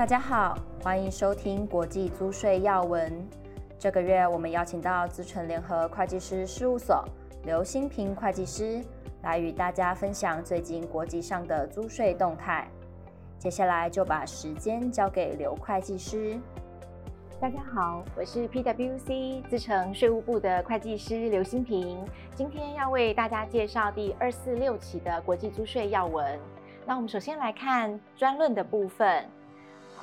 大家好，欢迎收听国际租税要闻。这个月我们邀请到资诚联合会计师事务所刘新平会计师来与大家分享最近国际上的租税动态。接下来就把时间交给刘会计师。大家好，我是 PwC 资诚税务部的会计师刘新平，今天要为大家介绍第二四六期的国际租税要闻。那我们首先来看专论的部分。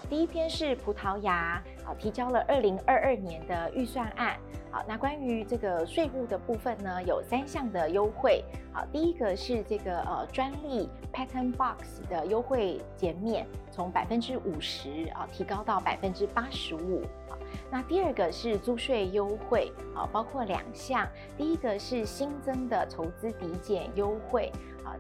第一篇是葡萄牙啊提交了二零二二年的预算案。好，那关于这个税务的部分呢，有三项的优惠。好，第一个是这个呃专利 Patent Box 的优惠减免，从百分之五十啊提高到百分之八十五。好，那第二个是租税优惠，啊，包括两项。第一个是新增的投资抵减优惠。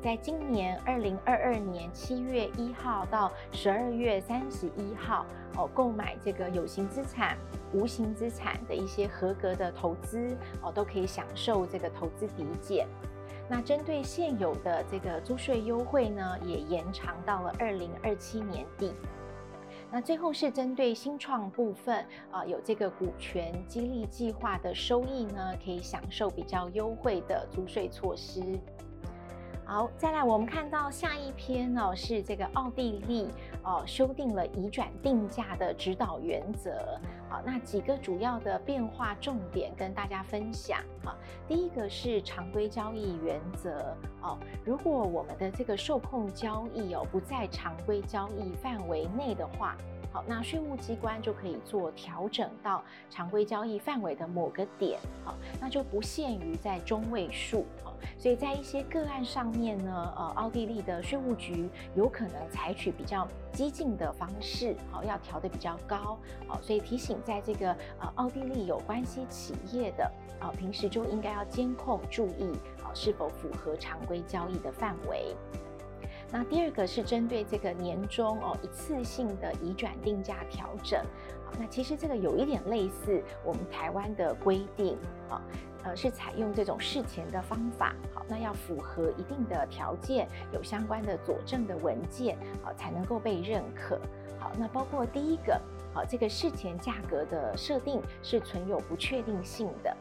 在今年二零二二年七月一号到十二月三十一号，哦，购买这个有形资产、无形资产的一些合格的投资，哦，都可以享受这个投资抵减。那针对现有的这个租税优惠呢，也延长到了二零二七年底。那最后是针对新创部分，啊，有这个股权激励计划的收益呢，可以享受比较优惠的租税措施。好，再来，我们看到下一篇呢，是这个奥地利哦修订了移转定价的指导原则。好，那几个主要的变化重点跟大家分享。好，第一个是常规交易原则如果我们的这个受控交易哦不在常规交易范围内的话。好，那税务机关就可以做调整到常规交易范围的某个点，好，那就不限于在中位数，好，所以在一些个案上面呢，呃，奥地利的税务局有可能采取比较激进的方式，好，要调得比较高，好，所以提醒在这个呃奥地利有关系企业的，啊，平时就应该要监控注意，是否符合常规交易的范围。那第二个是针对这个年终哦一次性的移转定价调整，好，那其实这个有一点类似我们台湾的规定，啊，呃是采用这种事前的方法，好，那要符合一定的条件，有相关的佐证的文件，啊，才能够被认可，好，那包括第一个，好，这个事前价格的设定是存有不确定性的。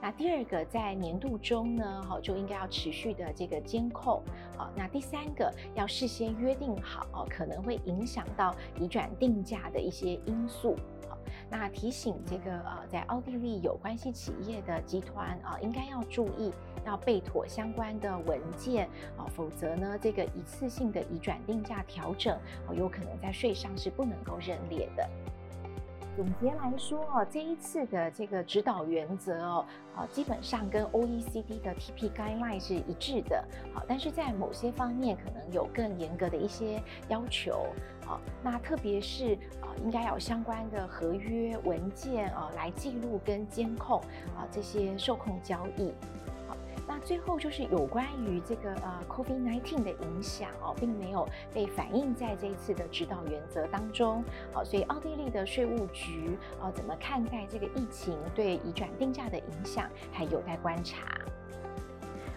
那第二个在年度中呢，好就应该要持续的这个监控。好，那第三个要事先约定好，可能会影响到移转定价的一些因素。好，那提醒这个呃，在奥地利有关系企业的集团啊，应该要注意要备妥相关的文件啊，否则呢，这个一次性的移转定价调整哦，有可能在税上是不能够认列的。总结来说哦，这一次的这个指导原则哦，啊，基本上跟 OECD 的 TP Guideline 是一致的。好，但是在某些方面可能有更严格的一些要求。啊，那特别是啊，应该有相关的合约文件啊，来记录跟监控啊这些受控交易。那最后就是有关于这个呃 COVID-19 的影响哦，并没有被反映在这一次的指导原则当中。好，所以奥地利的税务局哦，怎么看待这个疫情对移转定价的影响，还有待观察。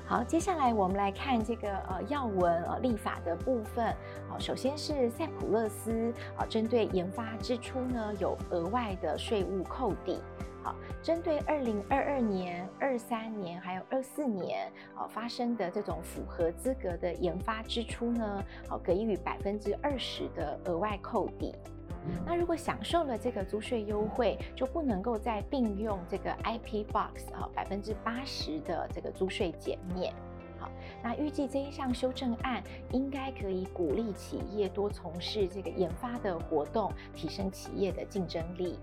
好，接下来我们来看这个呃要闻呃立法的部分。好，首先是塞浦路斯啊，针对研发支出呢有额外的税务扣抵。好，针对二零二二年、二三年还有二四年，啊发生的这种符合资格的研发支出呢，好给予百分之二十的额外扣抵。那如果享受了这个租税优惠，就不能够再并用这个 IP Box 啊百分之八十的这个租税减免。好，那预计这一项修正案应该可以鼓励企业多从事这个研发的活动，提升企业的竞争力。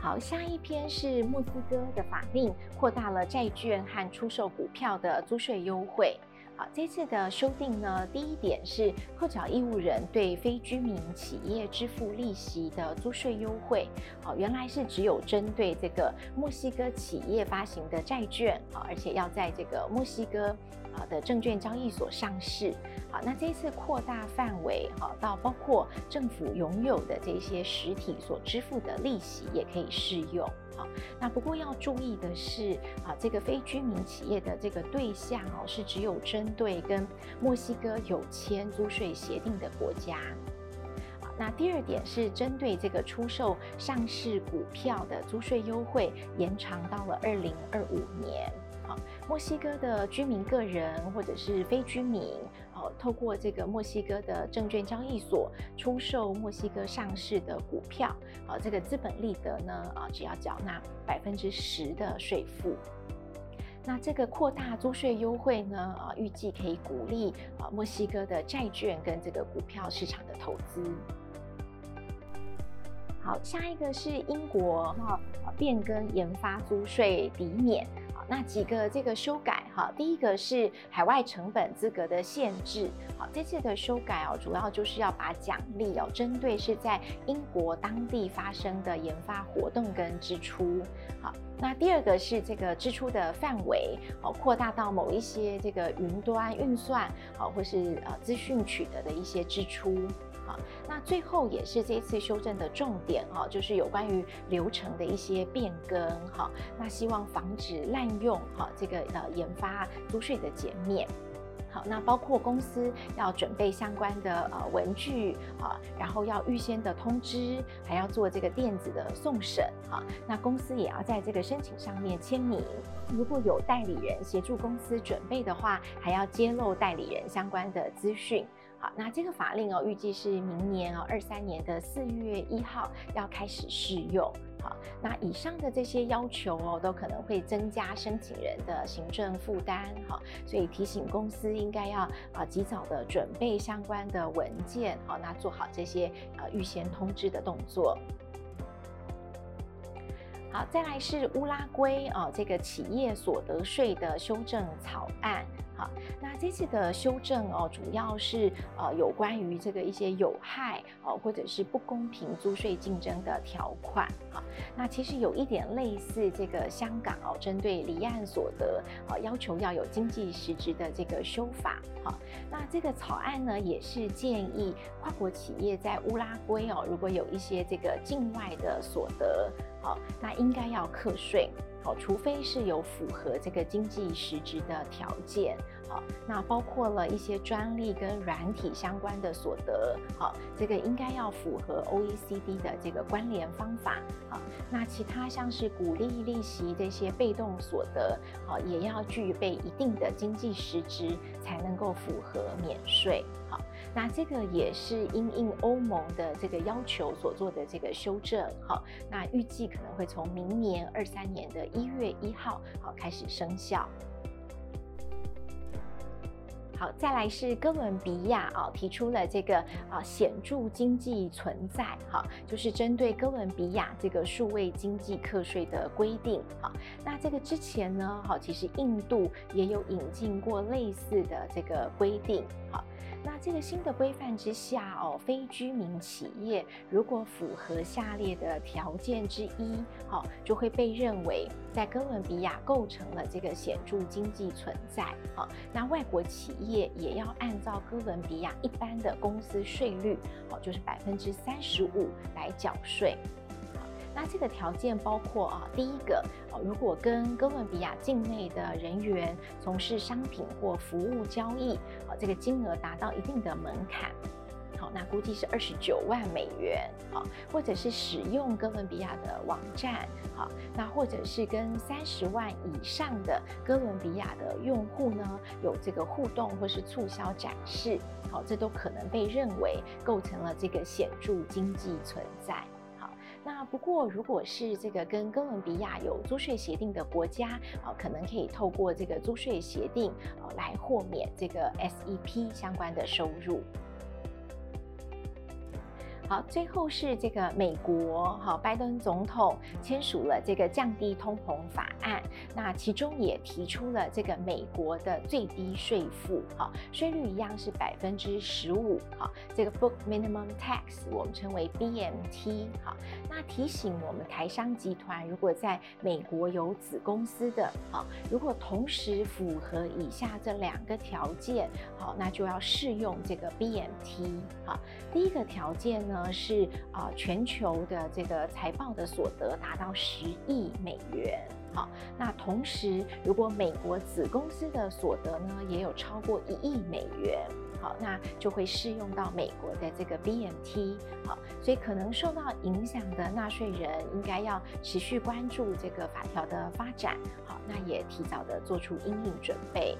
好，下一篇是墨西哥的法令扩大了债券和出售股票的租税优惠。好，这次的修订呢，第一点是扣缴义务人对非居民企业支付利息的租税优惠。好，原来是只有针对这个墨西哥企业发行的债券，啊，而且要在这个墨西哥啊的证券交易所上市。好，那这次扩大范围，好，到包括政府拥有的这些实体所支付的利息也可以适用。好，那不过要注意的是，啊，这个非居民企业的这个对象哦，是只有针对跟墨西哥有签租税协定的国家。那第二点是针对这个出售上市股票的租税优惠延长到了二零二五年。墨西哥的居民个人或者是非居民，哦，透过这个墨西哥的证券交易所出售墨西哥上市的股票，啊，这个资本利得呢，啊，只要缴纳百分之十的税负。那这个扩大租税优惠呢，啊，预计可以鼓励啊墨西哥的债券跟这个股票市场的投资。好，下一个是英国哈，变更研发租税抵免。那几个这个修改哈，第一个是海外成本资格的限制，好，这次的修改哦，主要就是要把奖励哦，针对是在英国当地发生的研发活动跟支出，好，那第二个是这个支出的范围哦，扩大到某一些这个云端运算，好，或是呃资讯取得的一些支出。那最后也是这次修正的重点哈，就是有关于流程的一些变更哈。那希望防止滥用哈这个呃研发租税的减免。好，那包括公司要准备相关的呃文具啊，然后要预先的通知，还要做这个电子的送审哈。那公司也要在这个申请上面签名。如果有代理人协助公司准备的话，还要揭露代理人相关的资讯。好，那这个法令哦，预计是明年哦，二三年的四月一号要开始适用。好，那以上的这些要求哦，都可能会增加申请人的行政负担。好，所以提醒公司应该要啊及早的准备相关的文件。好，那做好这些呃预先通知的动作。好，再来是乌拉圭啊这个企业所得税的修正草案。好，那这次的修正哦，主要是呃有关于这个一些有害哦或者是不公平租税竞争的条款。好，那其实有一点类似这个香港哦，针对离岸所得啊要求要有经济实质的这个修法。好，那这个草案呢也是建议跨国企业在乌拉圭哦，如果有一些这个境外的所得，好，那应该要课税。好，除非是有符合这个经济实质的条件，好，那包括了一些专利跟软体相关的所得，好，这个应该要符合 OECD 的这个关联方法，好，那其他像是股利、利息这些被动所得，好，也要具备一定的经济实质才能够符合免税，好。那这个也是因应欧盟的这个要求所做的这个修正，好，那预计可能会从明年二三年的一月一号好开始生效。好，再来是哥伦比亚啊，提出了这个啊显著经济存在，哈，就是针对哥伦比亚这个数位经济课税的规定，哈，那这个之前呢，哈，其实印度也有引进过类似的这个规定，哈。那这个新的规范之下哦，非居民企业如果符合下列的条件之一，好，就会被认为在哥伦比亚构成了这个显著经济存在。好，那外国企业也要按照哥伦比亚一般的公司税率，好，就是百分之三十五来缴税。那这个条件包括啊，第一个，呃，如果跟哥伦比亚境内的人员从事商品或服务交易，啊，这个金额达到一定的门槛，好，那估计是二十九万美元，啊，或者是使用哥伦比亚的网站，好，那或者是跟三十万以上的哥伦比亚的用户呢，有这个互动或是促销展示，好，这都可能被认为构成了这个显著经济存在。那不过，如果是这个跟哥伦比亚有租税协定的国家，啊，可能可以透过这个租税协定，啊，来豁免这个 SEP 相关的收入。好，最后是这个美国，好，拜登总统签署了这个降低通膨法案，那其中也提出了这个美国的最低税负，好，税率一样是百分之十五，好，这个 Book Minimum Tax 我们称为 BMT，好，那提醒我们台商集团如果在美国有子公司的，好，如果同时符合以下这两个条件，好，那就要适用这个 BMT，好，第一个条件呢。呢是啊，全球的这个财报的所得达到十亿美元，好，那同时如果美国子公司的所得呢，也有超过一亿美元。好，那就会适用到美国的这个 BMT。好，所以可能受到影响的纳税人应该要持续关注这个法条的发展。好，那也提早的做出应应准备。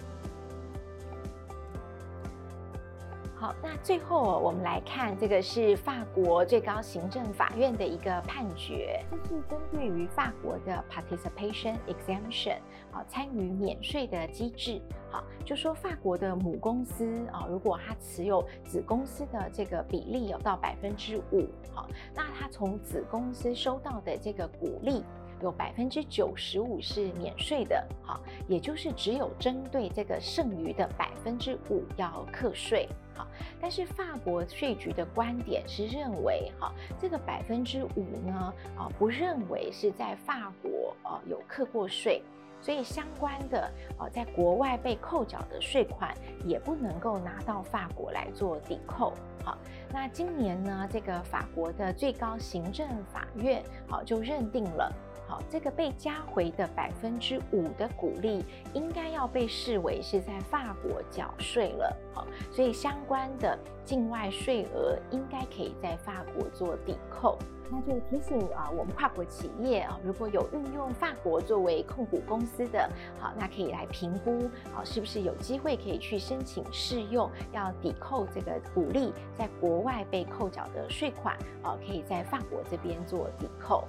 好，那最后我们来看这个是法国最高行政法院的一个判决，这是针对于法国的 participation exemption，好，参与免税的机制。好，就说法国的母公司啊，如果它持有子公司的这个比例有到百分之五，好，那它从子公司收到的这个股利。有百分之九十五是免税的，好，也就是只有针对这个剩余的百分之五要课税，好，但是法国税局的观点是认为，哈，这个百分之五呢，啊，不认为是在法国啊有课过税。所以相关的哦，在国外被扣缴的税款也不能够拿到法国来做抵扣。好，那今年呢，这个法国的最高行政法院好就认定了，好，这个被加回的百分之五的股利应该要被视为是在法国缴税了。好，所以相关的境外税额应该可以在法国做抵扣。那就提醒啊，我们跨国企业啊，如果有运用法国作为控股公司的，好，那可以来评估，好，是不是有机会可以去申请适用，要抵扣这个股利在国外被扣缴的税款，啊，可以在法国这边做抵扣。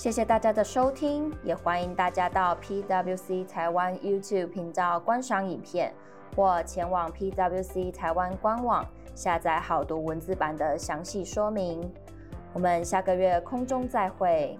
谢谢大家的收听，也欢迎大家到 PWC 台湾 YouTube 频道观赏影片，或前往 PWC 台湾官网下载好读文字版的详细说明。我们下个月空中再会。